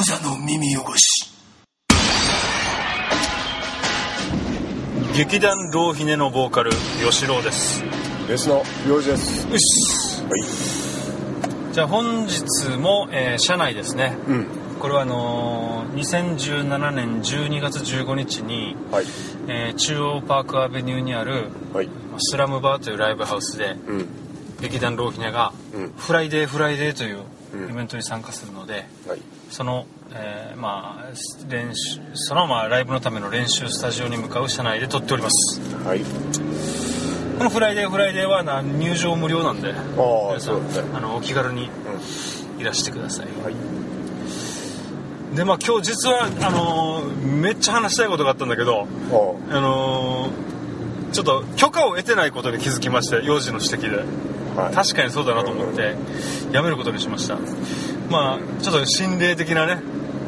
無座の耳汚し。劇団ローヒネのボーカル吉郎です。ベースの領事です。よし。はい。じゃあ本日も、えー車内ですね。うん。これはあのー2017年12月15日に、はい。えー中央パークアベニューにあるはい。スラムバーというライブハウスでうん。劇団ローヒネがうん。 Friday Friday といううんイベントに参加するので、はい。その、えーまあ練習そのまあライブのための練習スタジオに向かう車内で撮っております。はい。このフライデーフライデーはな入場無料なんで皆さんあのお気軽にういらしてください。んはい。でまあ今日実はあのーめっちゃ話したいことがあったんだけどああのーちょっと許可を得てないことに気づきまして幼児の指摘で。あはい。確かにそうだなと思ってやめることにしました。まあちょっと心霊的なね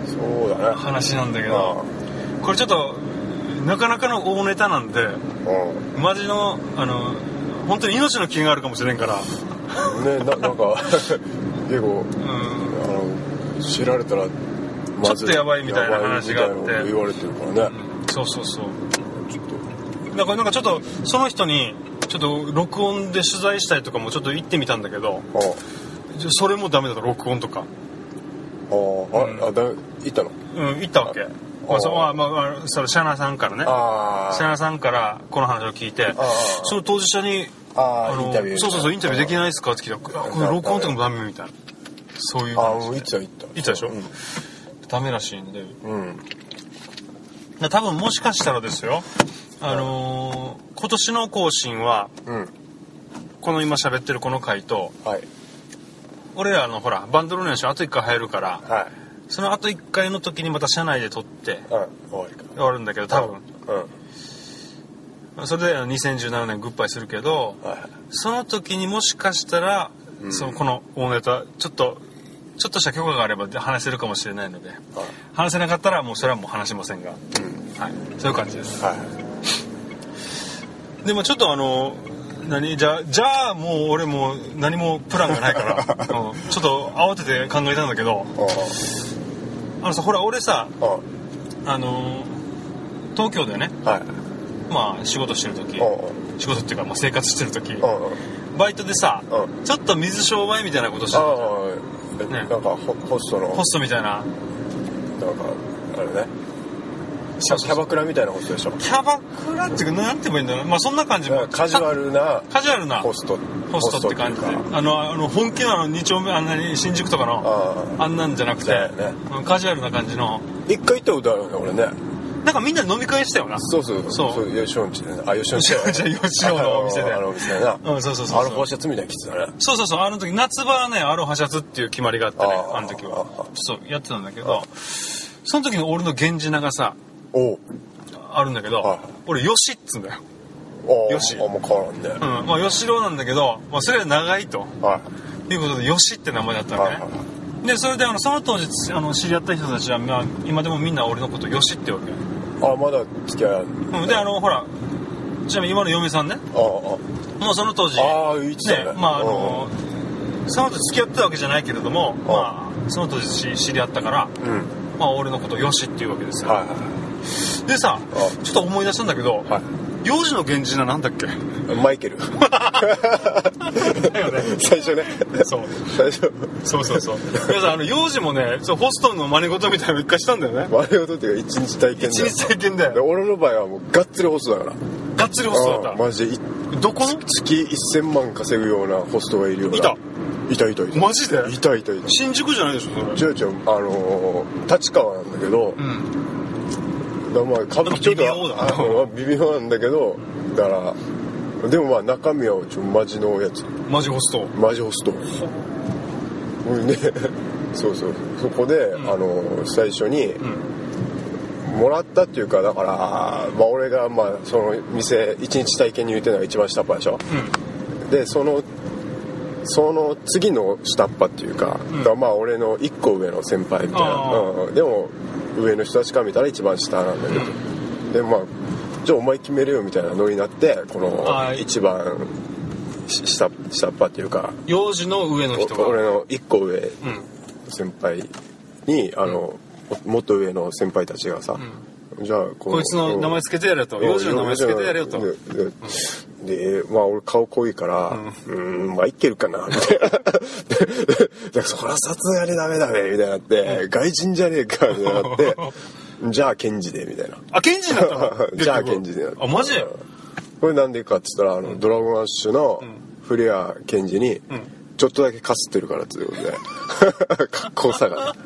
そうだね。話なんだけあ。どこれちょっとなかなかの大ネタなんであうん。マジのあの本当に命の危険があるかもしれんから。ねななんか 結構うん。あの知られたらちょっとやばいみたいな話があって。言われてるからね。そうそうそう。ちょっだからなんかちょっとその人にちょっと録音で取材したりとかもちょっと行ってみたんだけどそれもダメだった録音とか。ああ。ああだ行ったの？うん行ったわけ。まあそうまあまあまあそのシャナさんからね。あシャナさんからこの話を聞いてあその当事者にああのそうそうそうインタビューできないですか？って聞いたらあこれ録音とかもダメみたいな。そういう。ああ話でもう行った行った。行ったでしょ？ダメらしいんで。うん、多分もしかしたらですよ。あのー今年の更新はうん。この今喋ってるこの回とはい。俺らのほらバンドの練習あと1回入るからはい。そのあと1回の時にまた車内で撮ってうん。終わりか終わるんだけど多分。うん。それで2017年グッバイするけどはいその時にもしかしたら、そのこの大ネタちょっとちょっとした許可があれば話せるかもしれないのではい。話せなかったらもうそれはもう話しませんが、うん。はい、そういう感じです。はいでもちょっとあの何？じゃあじゃあもう俺もう何もプランがないから、うん。ちょっと慌てて考えたんだけど。あのさほら俺さあの東京でねはい。まあ仕事してる時うん仕事っていうか、まあ、生活してる時バイトでさうんちょっと水商売みたいなことしてあるあ、ね。なんかホホストの。ホストみたいな。なんかあれねキャバクラみたいなホストでしょキャバクラっていうかなんて言えばいいんだろう。まあそんな感じも。カジュアルなカジュアルなホスト。ホストって感じで。あのあの本気のあの2丁目あんなに新宿とかのああ。んなんじゃなくて、ねカジュアルな感じの。あ一回行ったことあるよね俺ね。なんかみんなで飲み会したよな。そうそうそう。吉本ちでね。あ吉本吉本吉本のお店で。あのお店でな。うんそうそうそうそう。あのポーシャツみたいに着てたね。そうそうそう。あの時夏場はねアロハシャツっていう決まりがあってねあの時は。そうやってたんだけどその時の俺の源氏名がさあるんだけど、はい。俺よしっつうんだよ。よしあんま変わらんね。うん。まあ吉郎なんだけど、まあ、それが長いと。はい。いうことでよしって名前だったわけね、はいはいでそれであのその当時あの知り合った人たちは、まあ、今でもみんな俺のことよしって言うわけ。あまだ付き合いある。うん。であのほらちなみに今の嫁さんね。ああもうその当時ああ言ってたね。まああのその後付き合ってたわけじゃないけれどもあまあその当時知知り合ったからうん。うんまあ俺のことよしっていうわけですよ、はいはでさあ。ちょっと思い出したんだけど、いはい。幼児の源氏名なんだっけ？マイケル。だよね。最初ね。そう。最初。そうそうそう。皆さんあの幼児もねそうホストの真似事みたいなの一回したんだよね。我々とっていうか一日体験だよ。一日体験だでよ俺の場合はもうがっつりホストだから。がっつりホストだっああマジでどこ？の月1000万稼ぐようなホストがいるような。いた。いたいたいた。マジで？いたいたいた。新宿じゃないでしょそれ。違う違う。あのー立川なんだけど、うんだまあ歌舞伎町と微妙だなあの微妙なんだけどだからでもまあ中身はちょマジのやつ。マジホスト。マジホスト。うんね。そうそう。そこで、ん。あの最初にうん。もらったっていうかだから、まあ、俺がまあその店一日体験に言うてるのが一番下っ端でしょ。うん。でそのその次の下っ端っていうか,、ん。だまあ俺の1個上の先輩みたいな、あうん、でも上の人たちから見たら一番下なんだけど、でまあじゃあお前決めるよみたいなノリになってこのはい。一番し下下っ端っていうか幼児の上の人が。お俺の1個上うん。先輩にあの、もっと上の先輩たちがさ、じゃあここいつの名前つけてやれよと。幼児の名前つけてやれよと。ででまあ俺顔濃いからうんまあいけるかなみたいな ででそりゃさすがにダメだねみたいになって外人じゃねえかみたいになって じゃあ検事でみたいな。あ検事になったの？じゃあ検事であマジこれなんでかっつったらあの、ドラゴンアッシュのフレア検事にちょっとだけかすってるからっていうことで。格好さが、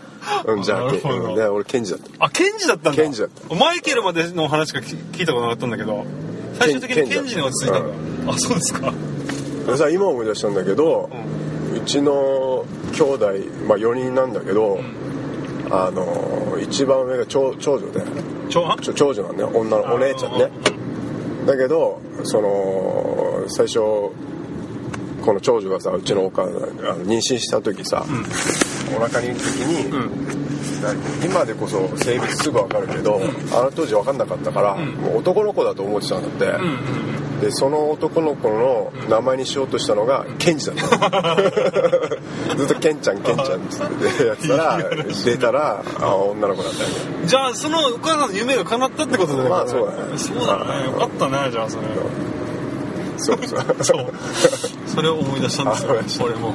うん、じゃあうんで俺検事だった。あ検事だったんだ。検事だっマイケルまでの話しか聞聞いたことなかったんだけど最終的に検事に落ち着いたんだ。あそうですか。でさ今思い出したんだけど、うちの兄弟、まあ、4人なんだけど、あの一番上が長長女で。長長女なんだよ女のお姉ちゃんね。だけどその最初この長女がさうちのお母さんあの妊娠した時さ、お腹にいる時に、だ今でこそ性別すぐ分かるけど、あの当時分かんなかったから、もう男の子だと思ってたんだって、でその男の子の名前にしようとしたのがケンジだった。の ずっとケンちゃんケンちゃんってやってたら出たらあ女の子だったよ。ねじゃあそのお母さんの夢が叶ったってことだよねまあそうだね。そうだね。よかったねじゃあそれ。そう。そうそう。それを思い出したんですよ俺も。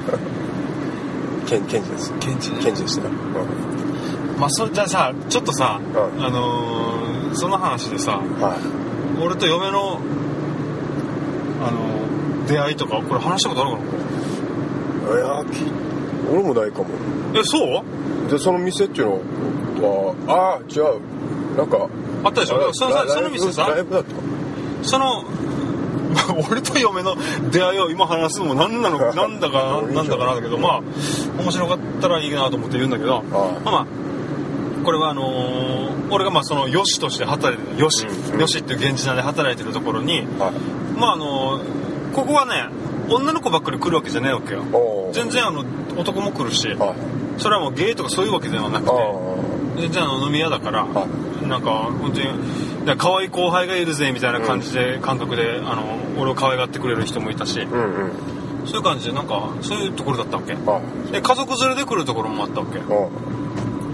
ケンケンジです。ケンジケンジでした。よ、まあそれじゃあさちょっとさ、うん。あのーその話でさうんはい。俺と嫁のあの出会いとかこれ話したことあるかいやき俺もないかも。なえそう？でその店っていうのはああ違う。なんかあったでしょそのその店さライブだったその俺と嫁の出会いを今話すのも何なのか なんだかなんだかなんだけどまあ面白かったらいいなと思って言うんだけどまあ。まあこれはあのー俺がまあそのよしとして働いてるよしうんよしっていう現地内で働いてるところにはいまああのーここはね女の子ばっかり来るわけじゃないわけよ。全然あの男も来るしはいそれはもうゲイとかそういうわけではなくあてあ全然あの飲み屋だからはなんか本当にか可愛い後輩がいるぜみたいな感じで、感覚であの俺を可愛がってくれる人もいたしうんうん。そういう感じでなんかそういうところだったわけ。はいで家族連れで来るところもあったわけ。お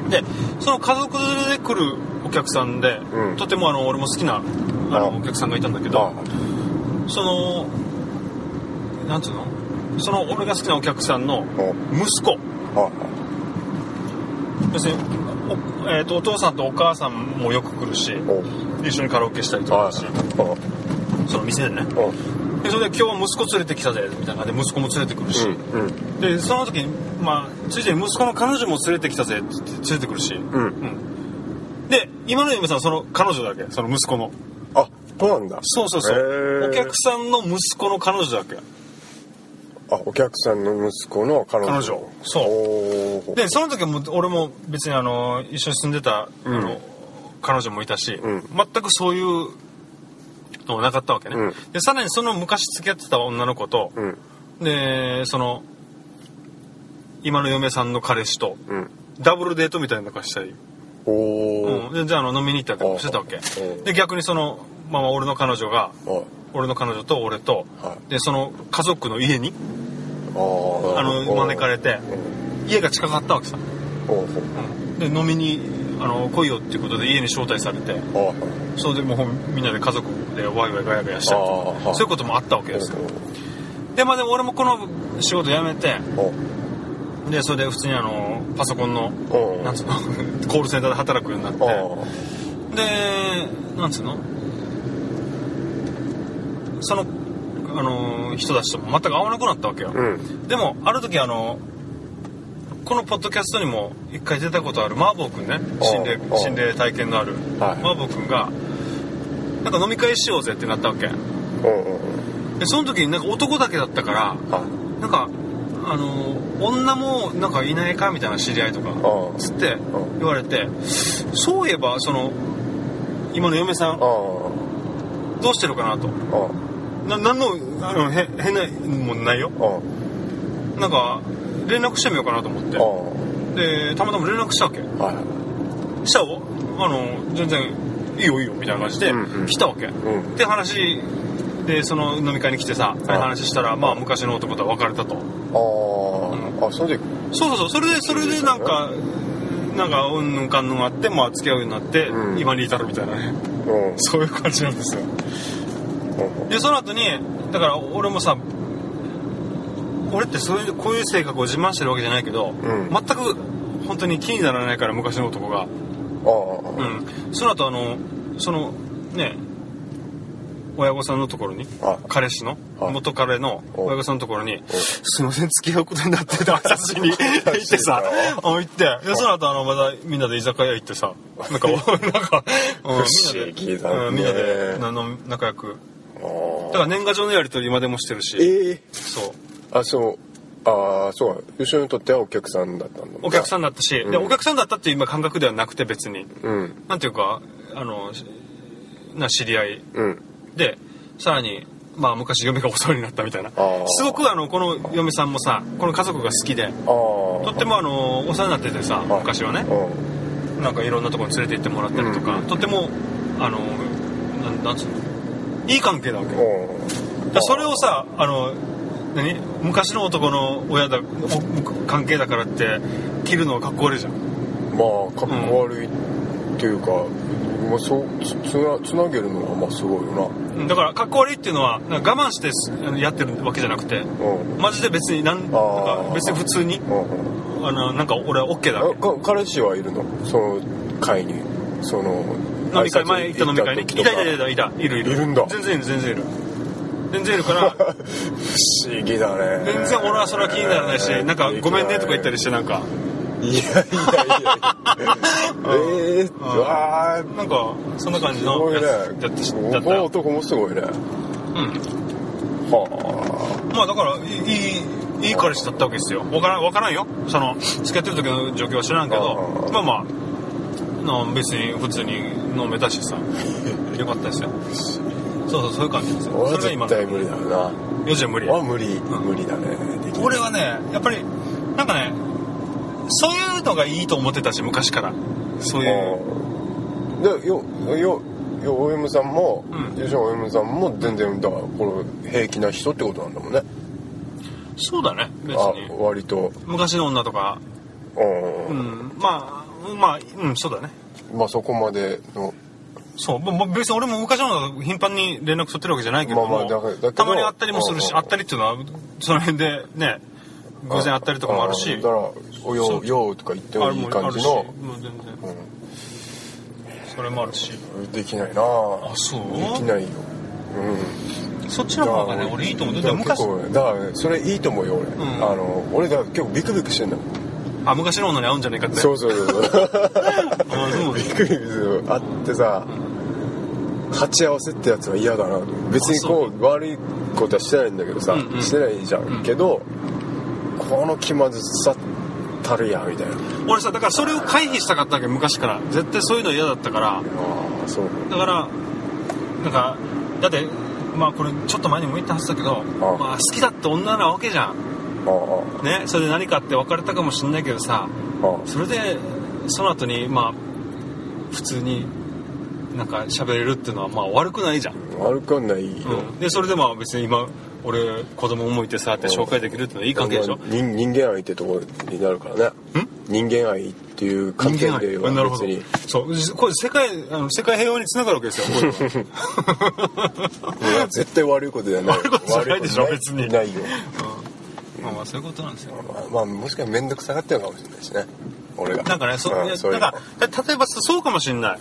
でその家族連れで来るお客さんで、うん。とてもあの俺も好きなああ。のお客さんがいたんだけどあそのなんつうの？その俺が好きなお客さんのお。息子。は要するにお,、えー、とお父さんとお母さんもよく来るし一緒にカラオケしたりとはいかし。おその店でね。お。でそれで今日は息子連れてきたぜみたいな。で息子も連れてくるし、うんうん。でその時にまあついでに息子の彼女も連れてきたぜって連れてくるし、うん。うん。で今の嫁さんはその彼女だけその息子の。あそうなんだ。そうそうそう。お客さんの息子の彼女だけ？あお客さんの息子の彼女。彼女。そう。でその時はもう俺も別にあの一緒に住んでた、うん。あの彼女もいたし、うん。全くそういうのはなかったわけね、うん。でさらにその昔付き合ってた女の子と、うん。でその今の嫁さんの彼氏とうん。ダブルデートみたいなのがしたり、おおうん、でじゃああの飲みに行ったりとかしてたわけ。うんで逆にそのまあ俺の彼女があ俺の彼女と俺と、はでその家族の家にあの招かれて家が近かったわけさ、で飲みにあの来いよっていうことで家に招待されて。あそれでもうみんなで家族でワイワイガヤガヤしたりとかそういうこともあったわけですよ。でまあでも俺もこの仕事辞めておでそれで普通にあのパソコンのおなんつうの コールセンターで働くようになって。あでなんつうのそのあの人たちとも全く会わなくなったわけよ、うん。でもある時あのこのポッドキャストにも一回出たことあるマーボー君ね心霊心霊体験のあるはい。マーボー君がなんか飲み会しようぜってなったわけ。でその時になんか男だけだったからあ。なんかあの女もなんかいないかみたいな知り合いとかあつってん言われてそういえばその今の嫁さんあどうしてるかなと。あな何のあのへ変なもんないよ。あなんか連絡してみようかなと思って。あでたまたま連絡したわけ。はいしたあの全然いいよいいよみたいな感じでうんうん。来たわけ、うん。で話でその飲み会に来てさ話したらまあ昔の男とは別れたと。ああ。あその時そうそうそう。それでそれでなんかなんかうんぬんかんぬんあって、まあ、付き合うようになって、うん。今に至るみたいなね。うん。そういう感じなんですよ。うんでその後にだから俺もさ俺ってそういうこういう性格を自慢してるわけじゃないけど、ん。全く本当に気にならないから昔の男が。うん。その後あのそのね親御さんのところにあ。彼氏のはい元彼のお。親御さんのところに「すいません付き合うことになって 」って挨拶しに行ってさあ行って。でその後あのまたみんなで居酒屋行ってさなんかなんか、うん、みんなで、うん、みんなであの仲良くあだから年賀状のやり取り今でもしてるし。ええそう。あそう。ああそう。吉野にとってはお客さんだったんだお客さんんだったし、うん。でお客さんだったっていう今感覚ではなくて別に。うん。なんていうかあのな知り合い。うん。でさらにまあ昔嫁がお世話になったみたいな。すごくあのこの嫁さんもさこの家族が好きで。とってもあのお世話になっててさあ昔はね。うん。なんかいろんなところに連れて行ってもらったりとか、うん。とってもあのなんなんつうの？いい関係なわけだそれをさあの何？昔の男の親だお関係だからって切るのはかっこ悪いじゃん。まあかっこ悪いっていうか、まあ、そうつつなつなげるのはまあすごいようんだからかっこ悪いっていうのは我慢してやってるわけじゃなくてなうん。マジで別になんか別に普通にうんあのなんか俺は OK だ彼氏はいるの？その会に？その飲み会前行った飲み会に。いたいたいたいたい。るいる。いるんだ。全然いる全然いる。全然いるから。不思議だね。全然俺はそれは気にならないしなんかごめんねとか言ったりしてなんか。いやいやいやいや。え えー、うん。わあなんかそんな感じのやつだったしだった。男もすごいね。うん。はまあだからいいいいい彼氏だったわけですよ。わからんわからんよ。その付き合ってる時の状況は知らんけど。あー。まあまあな別に普通に飲めたしさ。よかったですよ。そうそうそういう感じですよ。あ俺は絶対無理だよな。4時は無理俺は無理、無理だね。俺はねやっぱりなんかねそういうのがいいと思ってたし昔から。そういう。うんでよよよお嫁さんも、うん。吉野お嫁さんも全然だからこれ平気な人ってことなんだもんね。そうだね別あに割と。昔の女とか。う、うんん。まあまあうんそうだね。まあそこまでの。そう、まあ、別に俺も昔の頻繁に連絡取ってるわけじゃないけども、まあまあだだたまに会ったりもするし、うんうん会ったりっていうのはその辺でね偶然会ったりとかもあるし。だから「およそう。よう」とか言ってもいい感じの。もう全然。それもあるし。うんできないな。あそう？できないよ。うん。そっちの方がね俺いいと思う。だから結構だからねそれいいと思うよ俺、ん。あの俺だ結構ビクビクしてんだもんあ昔の女に会うんじゃないかって。そうそうそうそう。あそうビクビクする。あってさ鉢合わせってやつは嫌だな。と別にこう悪いことはしてないんだけどさ、うんうん。してないじゃん、うんけどこの気まずさたるやみたいな。俺さだからそれを回避したかったわけ昔から。絶対そういうの嫌だったから。ああそう。だからなんかだってまあこれちょっと前にも言ったはずだけどあまあ、好きだって女なわけじゃんねそれで何かって別れたかもしんないけどさそれでその後にまあ普通になんか喋れるっていうのはまあ悪くないじゃん、悪くはないよ、うん、でそれでまあ別に今俺子供もいてさって紹介できるっていうのはいい関係でしょ？人人間愛ってところになるからね。ん？人間愛っていう観人間点では別に。そう。これ世界あの世界平和につながるわけですよ いや絶対悪いことじゃない。悪いことじゃないでしょ悪別に。ないよ。うんまそういうことなんですよ。まあ、まあ、もしかしたら面倒くさがってるのかもしれないしね。俺が。なんかねそ,、うんそういうの。なんか例えばそうかもしんない、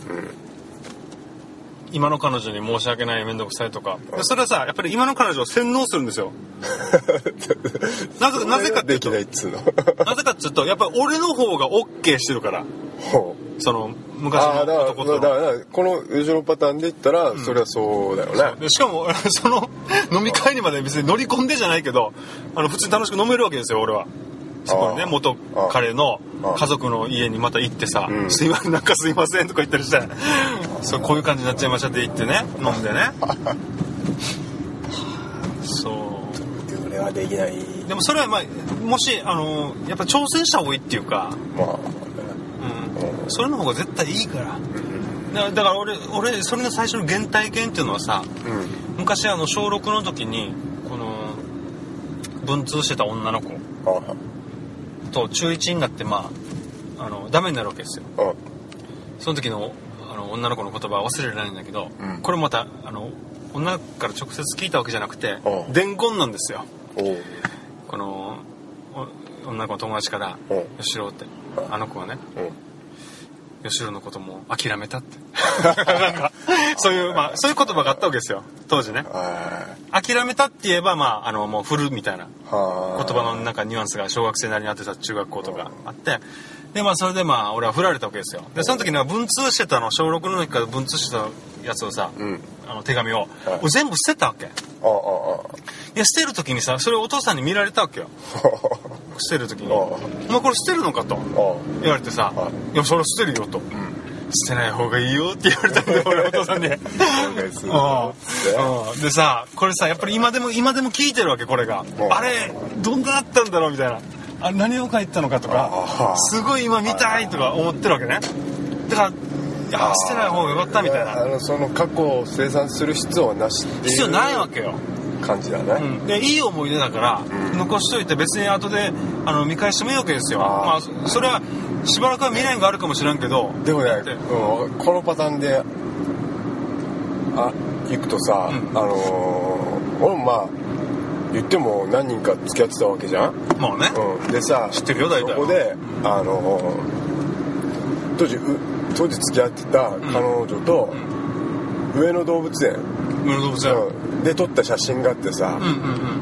今の彼女に申し訳ない面倒くさいとか。でそれはさやっぱり今の彼女を洗脳するんですよ。なぜなぜかっていうと。できないっつうの。なぜかっていうとやっぱり俺の方が OK してるから。ほうその昔の男とだからこの後ろパターンで言ったら、それはそうだよね。でしかも その飲み会にまで別に乗り込んでじゃないけどあの普通に楽しく飲めるわけですよ俺は。そこにね元彼の家族の家にまた行ってさ「うんすいませんなんかすいません」とか言ったりして そうこういう感じになっちゃいましたって言ってね飲んでね。そう。俺はできない。でもそれはまあもしあのやっぱ挑戦した方がいいっていうか、まあ。うん、それの方が絶対いいから。だだから俺俺それの最初の原体験っていうのはさうん。昔あの小6の時にこの文通してた女の子。あと中1になってまああのダメになるわけですよ。うんその時のあの女の子の言葉は忘れられないんだけど、うん。これまたあの女から直接聞いたわけじゃなくてうん伝言なんですよ。このお女の子の友達からう。ん「吉郎」って。あの子はね。う。ん吉郎のことも諦めたって。なんかそういうまあそういう言葉があったわけですよ。当時ね。は諦めたって言えばまああのもう振るみたいな。言葉のなんかニュアンスが小学生なりにあってた中学校とかあって。でまあそれでまあ俺は振られたわけですよ。でその時には文通してたの小6の時から文通してたやつをさ、うん。あの手紙を、はい。俺全部捨てたわけ。あああで捨てる時にさそれをお父さんに見られたわけよ 捨てる時に「ああお前これ捨てるのか?」とあ言われてさは「いやそれ捨てるよ」と「捨てない方がいいよ」って言われたんだよ 俺お父さんに。でさこれさやっぱり今でも今でも聞いてるわけこれが。うんあれどんなだったんだろうみたいな。あ何を書いてたのかとかああ。すごい今見たいとか思ってるわけね。だからいや捨てない方がよかったみたいな。あのその過去を生産する必要はなしっていう。必要ないわけよ、感じだね、うん、でいい思い出だからうん。残しといて別に後であの見返してもいいわけですよ。まあそそれはしばらくは未練があるかもしれんけど。でもねうん、このパターンであ行くとさ、うん。あのー俺もまあ言っても何人か付き合ってたわけじゃん、まあね、うん、でさ知ってるよ大体そこであのー当時う当時付き合ってた彼女と、上野動物園、上野動物園。う。んで撮った写真があってさ、うんう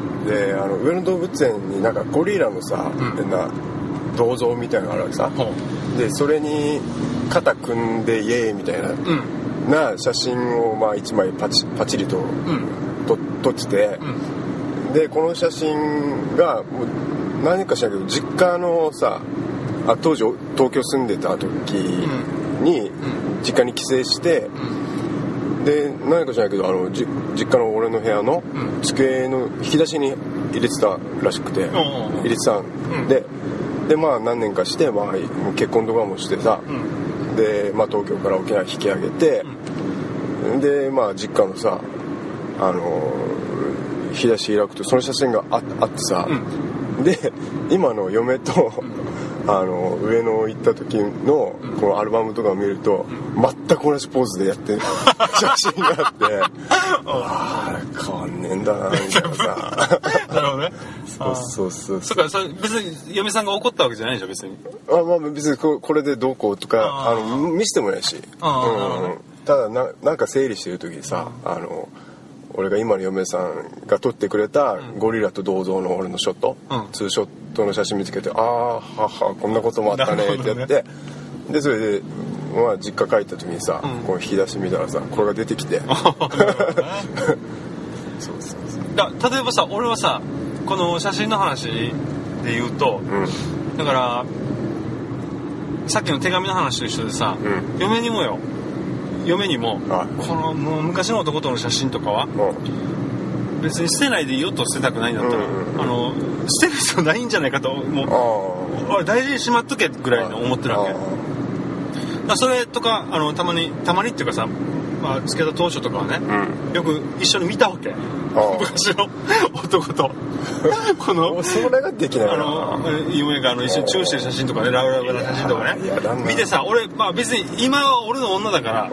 んであの上野動物園になんかゴリラのさ、うん。変な銅像みたいなのがあるわけさでそれに肩組んでイエーイみたいな、うん。な写真をまあ1枚パチパチリとうん。と撮って。てう、ん。でこの写真がもう何かしらんけど実家のさあ当時東京住んでた時に、実家に帰省してで何か知らないけどあのじ実家の俺の部屋のうん。机の引き出しに入れてたらしくて、入れてたん。で、でまあ何年かして、まあ、結婚とかもしてさ、うん。で、まあ、東京から沖縄引き上げて、でまあ実家のさあの引き出し開くとその写真がああってさ、で今の嫁と、あの上野行った時のこのアルバムとかを見ると、全く同じポーズでやってる。写真があって ああ変わんねえんだなみたいなさ。なるほどね。そうそうそうそっかそれ別に嫁さんが怒ったわけじゃないでしょ別に。あまあ別にここれでどうこうとかあの見せてもないし、あーなるほどね。ただななんか整理してる時にさあの俺が今の嫁さんが撮ってくれたゴリラと銅像の俺のショット、うん。ツーショットの写真見つけてああははこんなこともあったねってやって、なるでそれで、まあ、実家帰った時にさ、うん。この引き出し見たらさこれが出てきて。そうそうそうだ例えばさ俺はさこの写真の話で言うとうん。だからさっきの手紙の話と一緒でさ、うん。嫁にもよ嫁にも、はい。このもう昔の男との写真とかは別に捨てないでいいよと捨てたくないんだったら、うんうんあの捨てる必要ないんじゃないかともう。大事にしまっとけぐらいの思ってるわけ。それとかあのたまにたまにっていうかさ、まあ、付き合った当初とかはね、うん。よく一緒に見たわけ。あ昔の男と。このそれができないあなの夢があの一緒にチューしてる写真とかねラブラブな写真とかね。見てさ俺まあ別に今は俺の女だからあ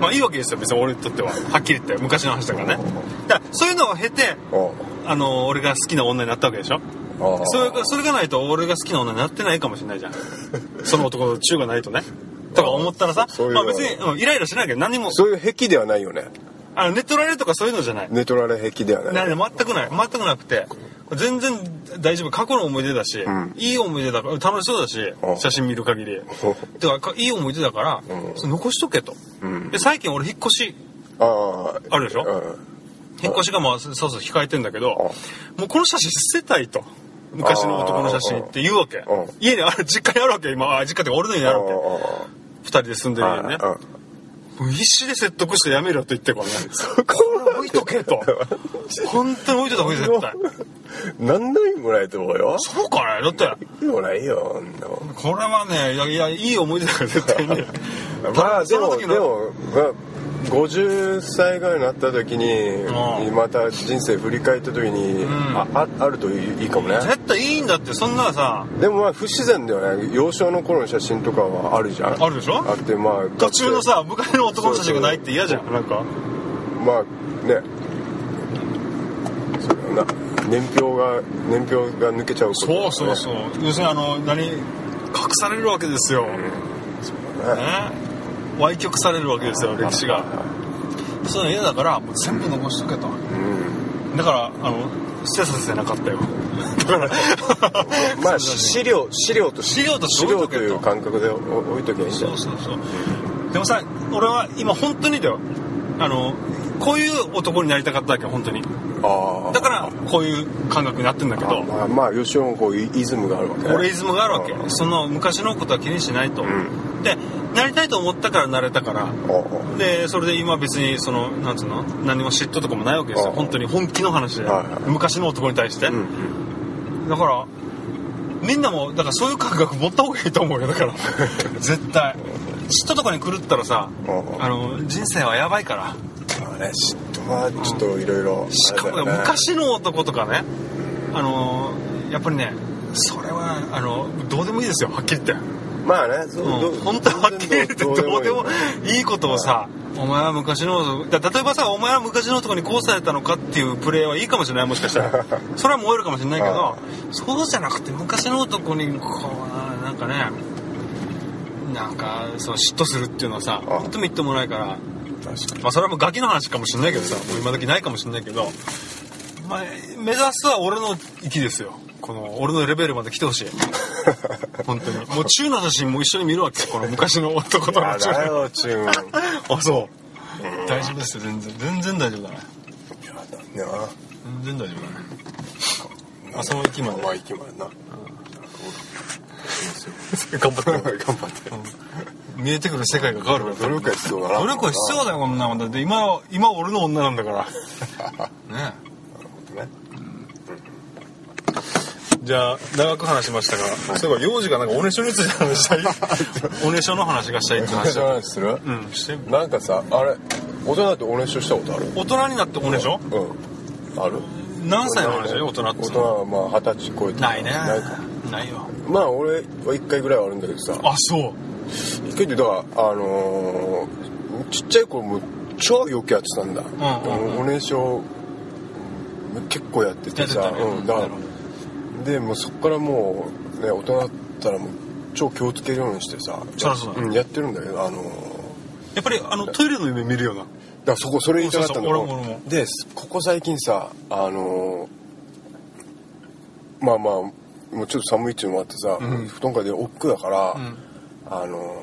まあいいわけですよ別に。俺にとっては。はっきり言って。昔の話だからね。だからそういうのを経てああ。の俺が好きな女になったわけでしょ。それがそれがないと俺が好きな女になってないかもしれないじゃん。その男のチューがないとねとか思ったらさまあ別に、うんイライラしないけど何も。そういう癖ではないよね。あのネットラレとかそういうのじゃない。ネトラレ癖ではない。な全くない。全くなくて。全然大丈夫。過去の思い出だし、ん。いい思い出だから楽しそうだしうん写真見る限り。うんだかいい思い出だから、うん。残しとけと、うん。で最近俺引っ越し。ああ。あるでしょ？うん。引っ越しがまあそうそう控えてんだけどもうこの写真捨てたいと昔の男の写真って言うわけ。うん家にある実家にあるわけ。今あ実家ってか俺の家にあるわけ。二人で住んでる家にねもう必死で説得してやめろと言ってからね。そこ置いとけと。本当に置いといた方がいい絶対。何の意味もないと思うよ。そうかね。だって。意味もないよこれはねいやいやいい思い出だから絶対に。まあでもでも、まあ、50歳ぐらいになった時にうん。また人生振り返った時に、ん。あああるといいかもね。絶対いいんだってそんなさ。でもまあ不自然だよね幼少の頃の写真とかはあるじゃん。あるでしょ？あってまあ途中のさ昔の男の写真がないって嫌じゃん。なんか。まあね。そうだよな。年表が年表が抜けちゃうことね。そうそうそう。要するにあの何隠されるわけですよ、そうだね。ね歪曲されるわけですよ歴史が。そういうの嫌だからもう全部残しとけと。うん。だからあの捨てさせなかったよ。まあ資料資料と資料と資料という感覚で置いときゃいいんだ。よそうそうそう。でもさ俺は今本当にだよ。あのこういう男になりたかったわけ本当にだからこういう感覚になってんだけどまあまあ吉尾もこうイイズムがあるわけ。ね俺イズムがあるわけうん。その昔のことは気にしないと、ん。でなりたいと思ったからなれたからでそれで今別にそのなんつうの何も嫉妬とかもないわけですよ。本当に本気の話で、昔の男に対して、うんだからみんなもだからそういう感覚持った方がいいと思うよだから。絶対。嫉妬とかに狂ったらさあの人生はやばいから。まあね嫉妬はちょっといろいろしかも昔の男とかねあのやっぱりねそれはあのどうでもいいですよはっきり言って。まあねそうん。本当はっきり言ってどうでもいい。ことをさお前は昔の例えばさお前は昔の男にこうされたのかっていうプレーはいいかもしれないもしかしたら。それは燃えるかもしれないけどそうじゃなくて昔の男にこうなんかねなんかそう嫉妬するっていうのはさあ本当みっともないからまあそれはもうガキの話かもしれないけどさもう今時ないかもしれないけどまあ目指すは俺の域ですよ。この俺のレベルまで来てほしい。本当に。もう中の写真も一緒に見るわけこの昔の男とのあ中だよチューンあそう。大丈夫ですよ全然。全然大丈夫だね。いやだね全然大丈夫だね。あその域まで。まあ息までな。頑張って。頑張って見えてくる世界が変わるから。努力が必要だな。努力は必要だよこんなもんだって今今俺の女なんだから。ね。ね。じゃあ長く話しましたが、そういえば幼児がなんかおねしょについて話したい？おねしょの話がしたいって話だ話する？うんしてなんかさあれ大人っておねしょしたことある？大人になっておねしょ？うん。ある？何歳の話大人って。大人はまあ二十歳超えてないね。ないか。ないよ。まあ俺は一回ぐらいはあるんだけどさ。あそう一回ってだからあのーちっちゃい頃もう超よくやってたんだ、うんうんうん。おねしょ結構やっててさ。ね。うん、だからでもうそっからもうね大人だったらもう超気をつけるようにしてさうだん、やってるんだけどあのーやっぱりあのトイレの夢見るような。だからそこそれ言いたかったんだそうそう俺も俺も。でここ最近さあのーまあまあもうちょっと寒いっていうのもあってさ、うん。布団からで億劫だから、うんあの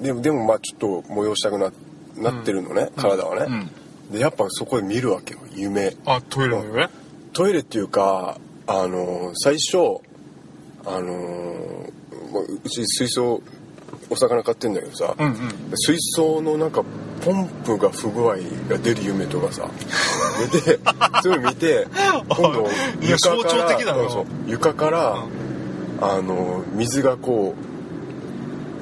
ーでもでもまあちょっと催したくななってるのね、体はね、でやっぱそこで見るわけよ夢。あトイレの夢？トイレっていうかあのー最初あのーまあうち水槽お魚飼ってんだけどさ、うんうん。水槽のなんかポンプが不具合が出る夢とかさ。でそういうの見て 今度いや象徴的だなうんそう床から、あの水がこう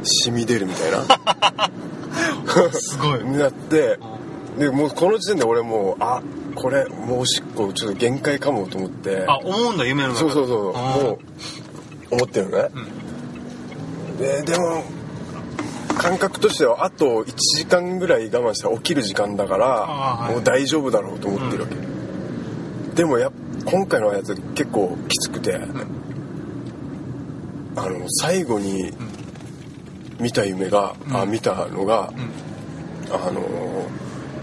染み出るみたいな。すごい。になってでもうこの時点で俺もうあこれもうおしっこちょっと限界かもと思って。あ思うんだ夢の中そうそうそうもう思ってるね、ででも感覚としてはあと1時間ぐらい我慢したら起きる時間だから、はい。もう大丈夫だろうと思ってるわけ、でもや今回のやつ結構きつくて、あの最後に見た夢が、あ見たのが、あの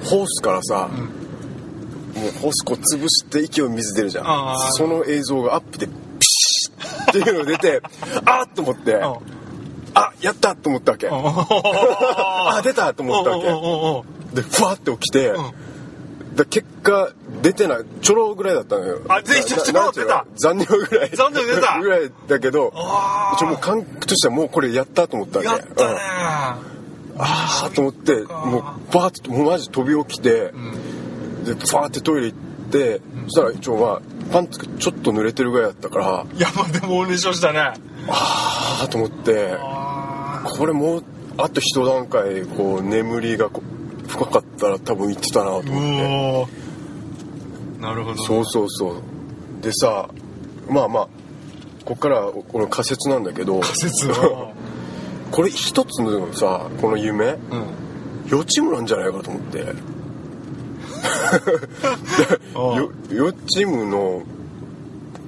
ホースからさ、もうホースこう潰して勢い水出るじゃん。その映像がアップでピシッっていうの出て あっと思ってうん。あやったと思ったわけ。あ出たと思ったわけ。でふわって起きて、で結果出てないちょろぐらいだったのよ。あ全然ちょろ出た。残尿ぐらい。残尿出た。ぐらいだけど一応もう感覚としてはもうこれやったと思ったわけ。やったね。うん。ああと思ってもうバーッともうマジ飛び起きて、でファーってトイレ行って、そしたら一応まあパンツがちょっと濡れてるぐらいだったから。いやまあでもおねしょしたね。ああと思ってあこれもうあと一段階こう眠りがこう深かったら多分行ってたなとー思ってなるほどそうそうそう。でさまあまあこっからこの仮説なんだけど。仮説 これ一つのさこの夢。うん。予知夢なんじゃないかと思って。よ予知夢の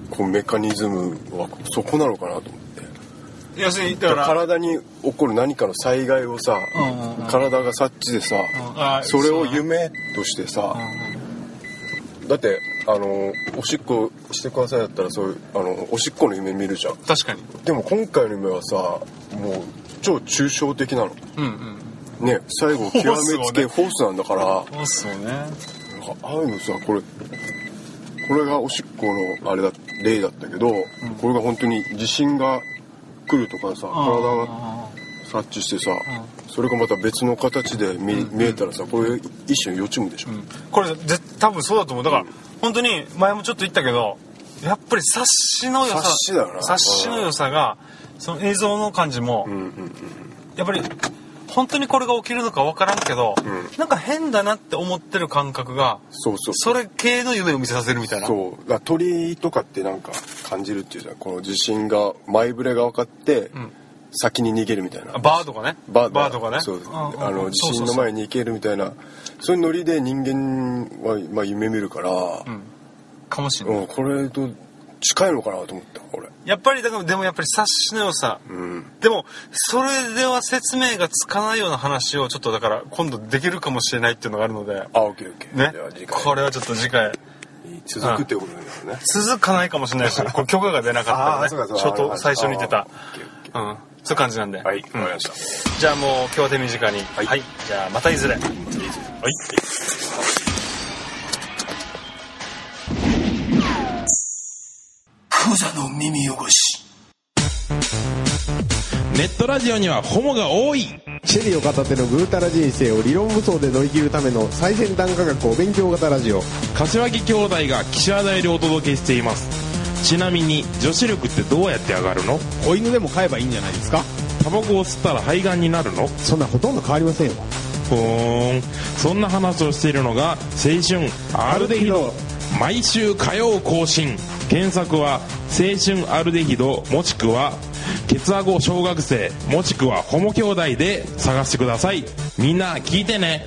こうメカニズムはそこなのかなと思って。要するにだから。体に起こる何かの災害をさ、うんうんうん。体が察知でさ、あそれを夢としてさ、うんだってあのおしっこしてくださいだったらそういうあのおしっこの夢見るじゃん。確かに。でも今回の夢はさもう超抽象的なの。うんうんね最後極めつけフフォースなんだから。そうっすよね。なんかああいうのさこれこれがおしっこのあれだ例だったけど、これが本当に地震が来るとかさ体が察知してさ、それがまた別の形で見,、見えたらさこれ一種の予知夢でしょ、うん。これぜ多分そうだと思う。だから、本当に前もちょっと言ったけどやっぱり察しの良さ察しだよな。察しの良さがその映像の感じも、うんうんうん。やっぱり本当にこれが起きるのか分からんけど、ん。なんか変だなって思ってる感覚がそうそうそれ系の夢を見せさせるみたいな。そう。鳥とかってなんか感じるっていうじゃん。この地震が前触れが分かって、ん先に逃げるみたいな。バーとかね。バーとか。ね。そううんうんうん。あの地震の前に行けるみたいな。そういうノリで人間は、まあ、夢見るから、うん。かもしれない、うん、これと近いのかなと思った俺やっぱりだからでもやっぱり察しの良さ。うん。でもそれでは説明がつかないような話をちょっとだから今度できるかもしれないっていうのがあるので。あオッケーオッケー。これはちょっと次回。続くってことだよね。続かないかもしれないしこれ許可が出なかったらね。ちょっと最初に言ってた。うんそういう感じなんで。はいわうん。かりました。じゃあもう今日は手短に。はい。はい。じゃあまたいずれ。はい。クザの耳汚し。ネットラジオにはホモが多い。シェリーを片手のぐうたら人生を理論武装で乗り切るための最先端科学お勉強型ラジオ。柏木兄弟が岸和田よりお届けしていますちなみに女子力ってどうやって上がるの？子犬でも飼えばいいんじゃないですか？タバコを吸ったら肺がんになるの？そんなほとんど変わりませんよ。ふーん。そんな話をしているのが青春アルデヒド。毎週火曜更新。検索は青春アルデヒドもしくはケツアゴ小学生もしくはホモ兄弟で探してください。みんな聞いてね